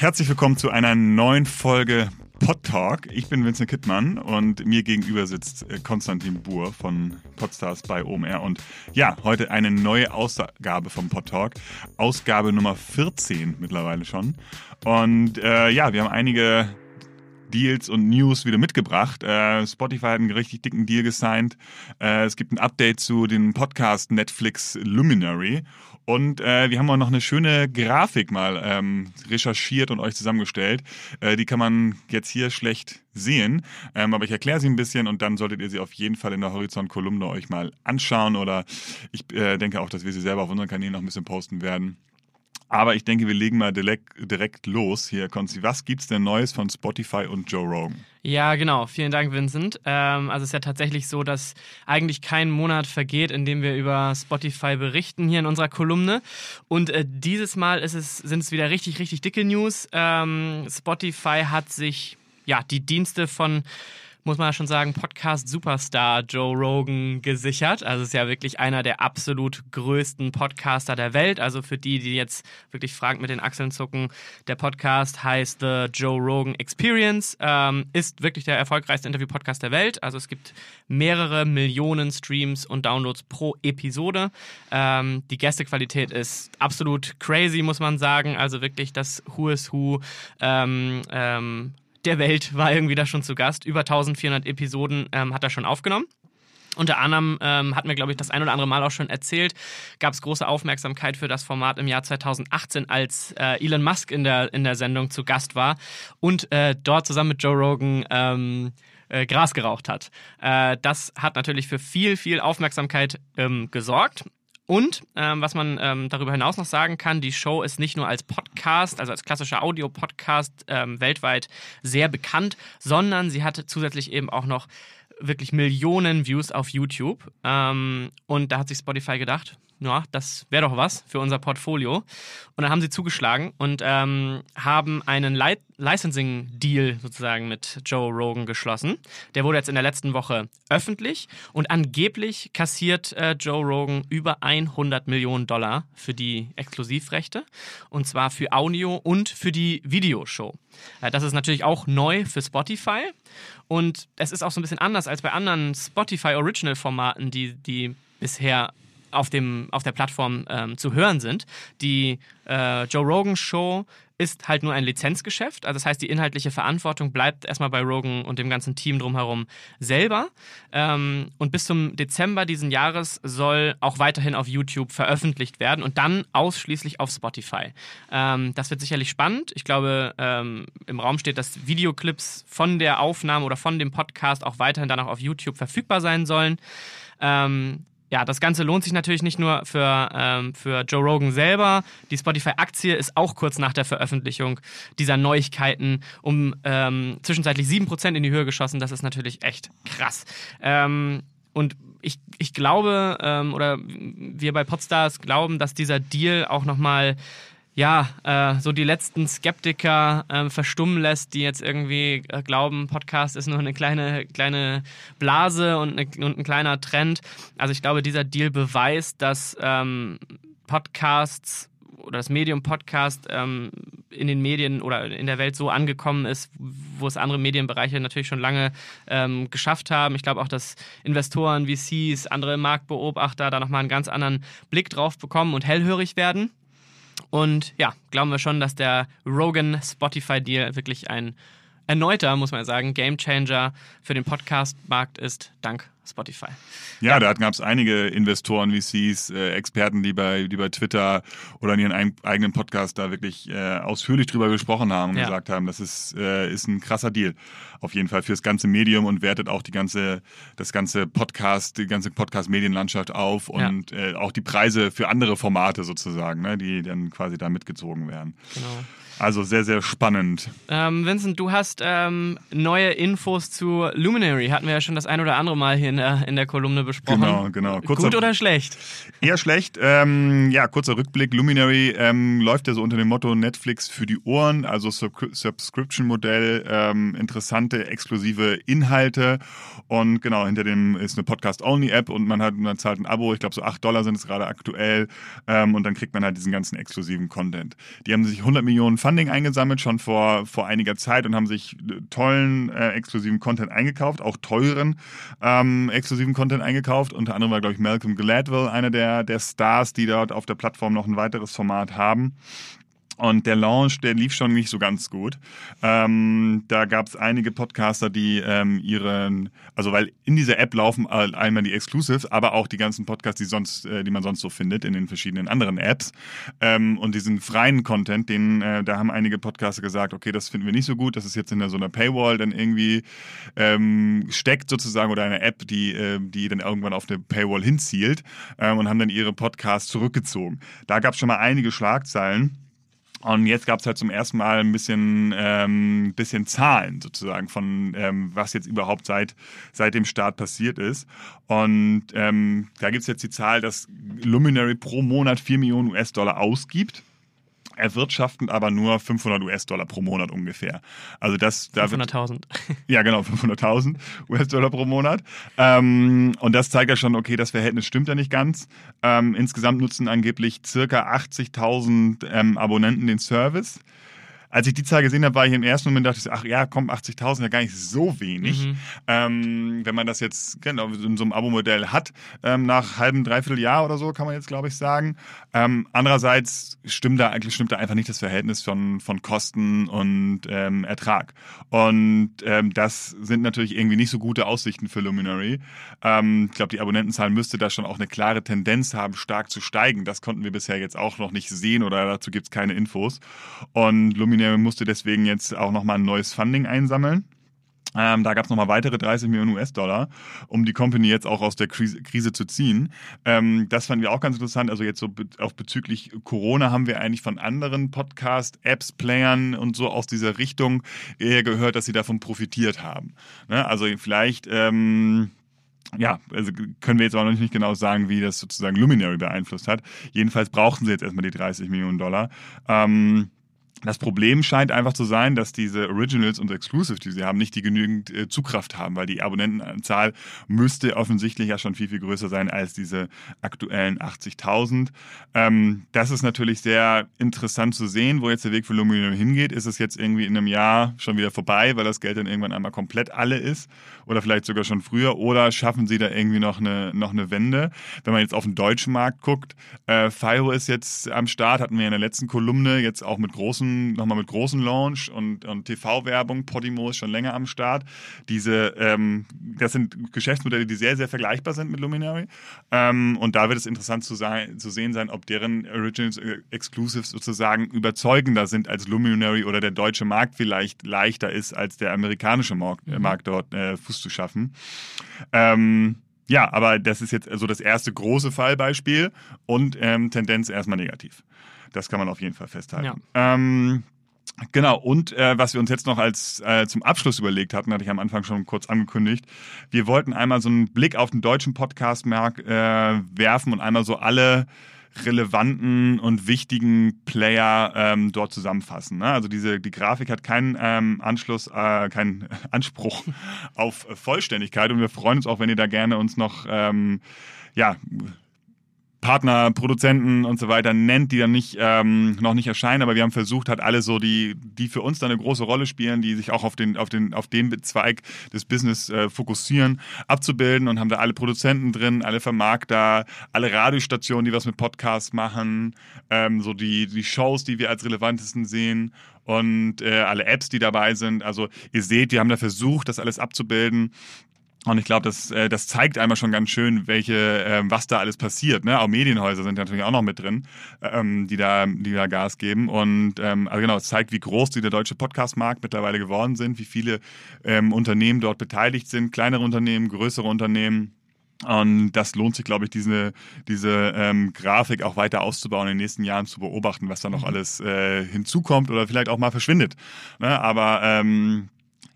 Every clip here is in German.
Herzlich willkommen zu einer neuen Folge Pod Talk. Ich bin Vincent Kittmann und mir gegenüber sitzt äh, Konstantin Buhr von Podstars bei OMR. Und ja, heute eine neue Ausgabe vom Pod Talk. Ausgabe Nummer 14 mittlerweile schon. Und äh, ja, wir haben einige Deals und News wieder mitgebracht. Äh, Spotify hat einen richtig dicken Deal gesigned. Äh, es gibt ein Update zu dem Podcast Netflix Luminary. Und äh, wir haben auch noch eine schöne Grafik mal ähm, recherchiert und euch zusammengestellt. Äh, die kann man jetzt hier schlecht sehen, ähm, aber ich erkläre sie ein bisschen und dann solltet ihr sie auf jeden Fall in der Horizont-Kolumne euch mal anschauen oder ich äh, denke auch, dass wir sie selber auf unseren Kanälen noch ein bisschen posten werden. Aber ich denke, wir legen mal direkt, los hier, Konzi. Was gibt's denn Neues von Spotify und Joe Rogan? Ja, genau. Vielen Dank, Vincent. Ähm, also es ist ja tatsächlich so, dass eigentlich kein Monat vergeht, in dem wir über Spotify berichten hier in unserer Kolumne. Und äh, dieses Mal ist es, sind es wieder richtig, richtig dicke News. Ähm, Spotify hat sich ja die Dienste von muss man schon sagen, Podcast-Superstar Joe Rogan gesichert. Also ist ja wirklich einer der absolut größten Podcaster der Welt. Also für die, die jetzt wirklich fragend mit den Achseln zucken, der Podcast heißt The Joe Rogan Experience, ähm, ist wirklich der erfolgreichste Interview-Podcast der Welt. Also es gibt mehrere Millionen Streams und Downloads pro Episode. Ähm, die Gästequalität ist absolut crazy, muss man sagen. Also wirklich das Who is Who. Ähm, ähm, der Welt war irgendwie da schon zu Gast. Über 1400 Episoden ähm, hat er schon aufgenommen. Unter anderem ähm, hat mir, glaube ich, das ein oder andere Mal auch schon erzählt, gab es große Aufmerksamkeit für das Format im Jahr 2018, als äh, Elon Musk in der, in der Sendung zu Gast war und äh, dort zusammen mit Joe Rogan ähm, äh, Gras geraucht hat. Äh, das hat natürlich für viel, viel Aufmerksamkeit ähm, gesorgt. Und ähm, was man ähm, darüber hinaus noch sagen kann, die Show ist nicht nur als Podcast, also als klassischer Audio-Podcast ähm, weltweit sehr bekannt, sondern sie hatte zusätzlich eben auch noch wirklich Millionen Views auf YouTube. Ähm, und da hat sich Spotify gedacht, ja, das wäre doch was für unser Portfolio. Und dann haben sie zugeschlagen und ähm, haben einen Li Licensing-Deal sozusagen mit Joe Rogan geschlossen. Der wurde jetzt in der letzten Woche öffentlich und angeblich kassiert äh, Joe Rogan über 100 Millionen Dollar für die Exklusivrechte und zwar für Audio und für die Videoshow. Äh, das ist natürlich auch neu für Spotify und es ist auch so ein bisschen anders als bei anderen Spotify Original Formaten, die, die bisher auf, dem, auf der Plattform ähm, zu hören sind. Die äh, Joe Rogan Show ist halt nur ein Lizenzgeschäft. Also das heißt, die inhaltliche Verantwortung bleibt erstmal bei Rogan und dem ganzen Team drumherum selber. Ähm, und bis zum Dezember diesen Jahres soll auch weiterhin auf YouTube veröffentlicht werden und dann ausschließlich auf Spotify. Ähm, das wird sicherlich spannend. Ich glaube, ähm, im Raum steht, dass Videoclips von der Aufnahme oder von dem Podcast auch weiterhin dann auch auf YouTube verfügbar sein sollen. Ähm, ja, das Ganze lohnt sich natürlich nicht nur für, ähm, für Joe Rogan selber. Die Spotify-Aktie ist auch kurz nach der Veröffentlichung dieser Neuigkeiten um ähm, zwischenzeitlich 7% in die Höhe geschossen. Das ist natürlich echt krass. Ähm, und ich, ich glaube, ähm, oder wir bei Podstars glauben, dass dieser Deal auch nochmal ja, äh, so die letzten Skeptiker äh, verstummen lässt, die jetzt irgendwie äh, glauben, Podcast ist nur eine kleine, kleine Blase und, eine, und, ein kleiner Trend. Also ich glaube, dieser Deal beweist, dass ähm, Podcasts oder das Medium Podcast ähm, in den Medien oder in der Welt so angekommen ist, wo es andere Medienbereiche natürlich schon lange ähm, geschafft haben. Ich glaube auch, dass Investoren, VCs, andere Marktbeobachter da nochmal einen ganz anderen Blick drauf bekommen und hellhörig werden. Und ja, glauben wir schon, dass der Rogan-Spotify-Deal wirklich ein erneuter, muss man sagen, Gamechanger für den Podcast-Markt ist, dank Spotify. Ja, ja. da gab es einige Investoren, VCs, äh, Experten, die bei, die bei Twitter oder in ihren eigenen Podcast da wirklich äh, ausführlich drüber gesprochen haben und ja. gesagt haben, das ist, äh, ist ein krasser Deal. Auf jeden Fall fürs ganze Medium und wertet auch die ganze, das ganze Podcast, die ganze Podcast-Medienlandschaft auf und ja. äh, auch die Preise für andere Formate sozusagen, ne, die dann quasi da mitgezogen werden. Genau. Also sehr, sehr spannend. Ähm, Vincent, du hast ähm, neue Infos zu Luminary. Hatten wir ja schon das ein oder andere Mal hier in der, in der Kolumne besprochen. Genau, genau. Kurzer, Gut oder schlecht? Eher schlecht. Ähm, ja, kurzer Rückblick. Luminary ähm, läuft ja so unter dem Motto Netflix für die Ohren, also Subscription-Modell, ähm, interessante, exklusive Inhalte. Und genau, hinter dem ist eine Podcast-Only-App und man hat, man zahlt ein Abo, ich glaube so 8 Dollar sind es gerade aktuell. Ähm, und dann kriegt man halt diesen ganzen exklusiven Content. Die haben sich 100 Millionen Funding eingesammelt, schon vor, vor einiger Zeit und haben sich tollen, äh, exklusiven Content eingekauft, auch teuren ähm, exklusiven Content eingekauft. Unter anderem war, glaube ich, Malcolm Gladwell einer der, der Stars, die dort auf der Plattform noch ein weiteres Format haben. Und der Launch, der lief schon nicht so ganz gut. Ähm, da gab es einige Podcaster, die ähm, ihren, also weil in dieser App laufen einmal die Exclusives, aber auch die ganzen Podcasts, die sonst, äh, die man sonst so findet in den verschiedenen anderen Apps. Ähm, und diesen freien Content, den, äh, da haben einige Podcaster gesagt, okay, das finden wir nicht so gut, das ist jetzt in so einer Paywall dann irgendwie ähm, steckt sozusagen oder eine App, die, äh, die dann irgendwann auf eine Paywall hinzielt ähm, und haben dann ihre Podcasts zurückgezogen. Da gab es schon mal einige Schlagzeilen. Und jetzt gab es halt zum ersten Mal ein bisschen, ähm, bisschen Zahlen sozusagen von, ähm, was jetzt überhaupt seit, seit dem Start passiert ist. Und ähm, da gibt es jetzt die Zahl, dass Luminary pro Monat 4 Millionen US-Dollar ausgibt erwirtschaften aber nur 500 US-Dollar pro Monat ungefähr. Also das, 500.000. Ja, genau, 500.000 US-Dollar pro Monat. Ähm, und das zeigt ja schon, okay, das Verhältnis stimmt ja nicht ganz. Ähm, insgesamt nutzen angeblich circa 80.000 ähm, Abonnenten den Service als ich die Zahl gesehen habe, war ich im ersten Moment dachte ich, ach ja, komm, 80.000 ja gar nicht so wenig. Mhm. Ähm, wenn man das jetzt genau in so einem Abo-Modell hat, ähm, nach halbem, dreiviertel Jahr oder so, kann man jetzt glaube ich sagen. Ähm, andererseits stimmt da eigentlich stimmt da einfach nicht das Verhältnis von, von Kosten und ähm, Ertrag. Und ähm, das sind natürlich irgendwie nicht so gute Aussichten für Luminary. Ähm, ich glaube, die Abonnentenzahl müsste da schon auch eine klare Tendenz haben, stark zu steigen. Das konnten wir bisher jetzt auch noch nicht sehen oder dazu gibt es keine Infos. Und Luminary Luminary musste deswegen jetzt auch nochmal ein neues Funding einsammeln. Ähm, da gab es nochmal weitere 30 Millionen US-Dollar, um die Company jetzt auch aus der Krise, Krise zu ziehen. Ähm, das fanden wir auch ganz interessant. Also jetzt so be auch bezüglich Corona haben wir eigentlich von anderen Podcast-Apps, Playern und so aus dieser Richtung eher gehört, dass sie davon profitiert haben. Ne? Also vielleicht... Ähm, ja, also können wir jetzt auch noch nicht genau sagen, wie das sozusagen Luminary beeinflusst hat. Jedenfalls brauchten sie jetzt erstmal die 30 Millionen Dollar. Ähm, das Problem scheint einfach zu sein, dass diese Originals und Exclusives, die sie haben, nicht die genügend äh, Zugkraft haben, weil die Abonnentenzahl müsste offensichtlich ja schon viel, viel größer sein als diese aktuellen 80.000. Ähm, das ist natürlich sehr interessant zu sehen, wo jetzt der Weg für Luminum hingeht. Ist es jetzt irgendwie in einem Jahr schon wieder vorbei, weil das Geld dann irgendwann einmal komplett alle ist oder vielleicht sogar schon früher oder schaffen sie da irgendwie noch eine, noch eine Wende? Wenn man jetzt auf den deutschen Markt guckt, äh, FIO ist jetzt am Start, hatten wir in der letzten Kolumne, jetzt auch mit großen großen, nochmal mit großen Launch und, und TV-Werbung. Podimo ist schon länger am Start. Diese, ähm, das sind Geschäftsmodelle, die sehr, sehr vergleichbar sind mit Luminary. Ähm, und da wird es interessant zu, sein, zu sehen sein, ob deren Originals äh, Exclusives sozusagen überzeugender sind als Luminary oder der deutsche Markt vielleicht leichter ist, als der amerikanische Markt, mhm. Markt dort äh, Fuß zu schaffen. Ähm, ja, aber das ist jetzt so das erste große Fallbeispiel und ähm, Tendenz erstmal negativ. Das kann man auf jeden Fall festhalten. Ja. Ähm, Genau, und äh, was wir uns jetzt noch als äh, zum Abschluss überlegt hatten, hatte ich am Anfang schon kurz angekündigt. Wir wollten einmal so einen Blick auf den deutschen Podcast-Markt äh, werfen und einmal so alle relevanten und wichtigen Player ähm, dort zusammenfassen. Ne? Also diese die Grafik hat keinen ähm, Anschluss, äh, keinen Anspruch auf Vollständigkeit und wir freuen uns auch, wenn ihr da gerne uns noch ähm, ja Partner, Produzenten und so weiter nennt, die dann nicht ähm, noch nicht erscheinen, aber wir haben versucht, halt alle so die, die für uns dann eine große Rolle spielen, die sich auch auf den auf den auf den Zweig des Business äh, fokussieren, abzubilden und haben da alle Produzenten drin, alle Vermarkter, alle Radiostationen, die was mit Podcasts machen, ähm, so die die Shows, die wir als relevantesten sehen und äh, alle Apps, die dabei sind. Also ihr seht, wir haben da versucht, das alles abzubilden und ich glaube, das, äh, das zeigt einmal schon ganz schön, welche, äh, was da alles passiert. Ne? Auch Medienhäuser sind natürlich auch noch mit drin, ähm, die, da, die da Gas geben. Und ähm, also genau, es zeigt, wie groß die der deutsche Podcast-Markt mittlerweile geworden sind, wie viele ähm, Unternehmen dort beteiligt sind, kleinere Unternehmen, größere Unternehmen. Und das lohnt sich, glaube ich, diese, diese ähm, Grafik auch weiter auszubauen, in den nächsten Jahren zu beobachten, was da noch mhm. alles äh, hinzukommt oder vielleicht auch mal verschwindet. Ne? Aber ähm,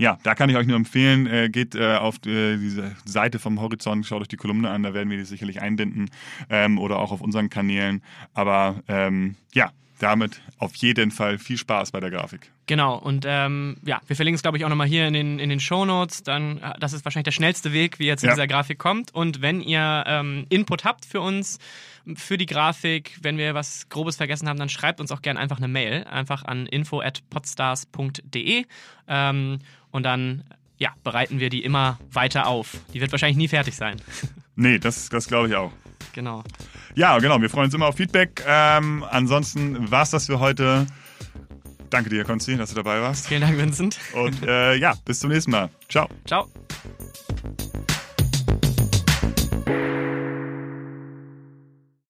ja, da kann ich euch nur empfehlen, äh, geht äh, auf äh, diese Seite vom Horizont, schaut euch die Kolumne an, da werden wir die sicherlich einbinden ähm, oder auch auf unseren Kanälen. Aber ähm, ja, damit auf jeden Fall viel Spaß bei der Grafik. Genau, und ähm, ja, wir verlinken es, glaube ich, auch nochmal hier in den, in den Show Notes. Dann, äh, das ist wahrscheinlich der schnellste Weg, wie ihr zu ja. dieser Grafik kommt. Und wenn ihr ähm, Input habt für uns, für die Grafik, wenn wir was Grobes vergessen haben, dann schreibt uns auch gerne einfach eine Mail, einfach an info.podstars.de ähm, und dann ja, bereiten wir die immer weiter auf. Die wird wahrscheinlich nie fertig sein. Nee, das, das glaube ich auch. Genau. Ja, genau. Wir freuen uns immer auf Feedback. Ähm, ansonsten war es das für heute. Danke dir, Konsti, dass du dabei warst. Vielen Dank, Vincent. Und äh, ja, bis zum nächsten Mal. Ciao. Ciao.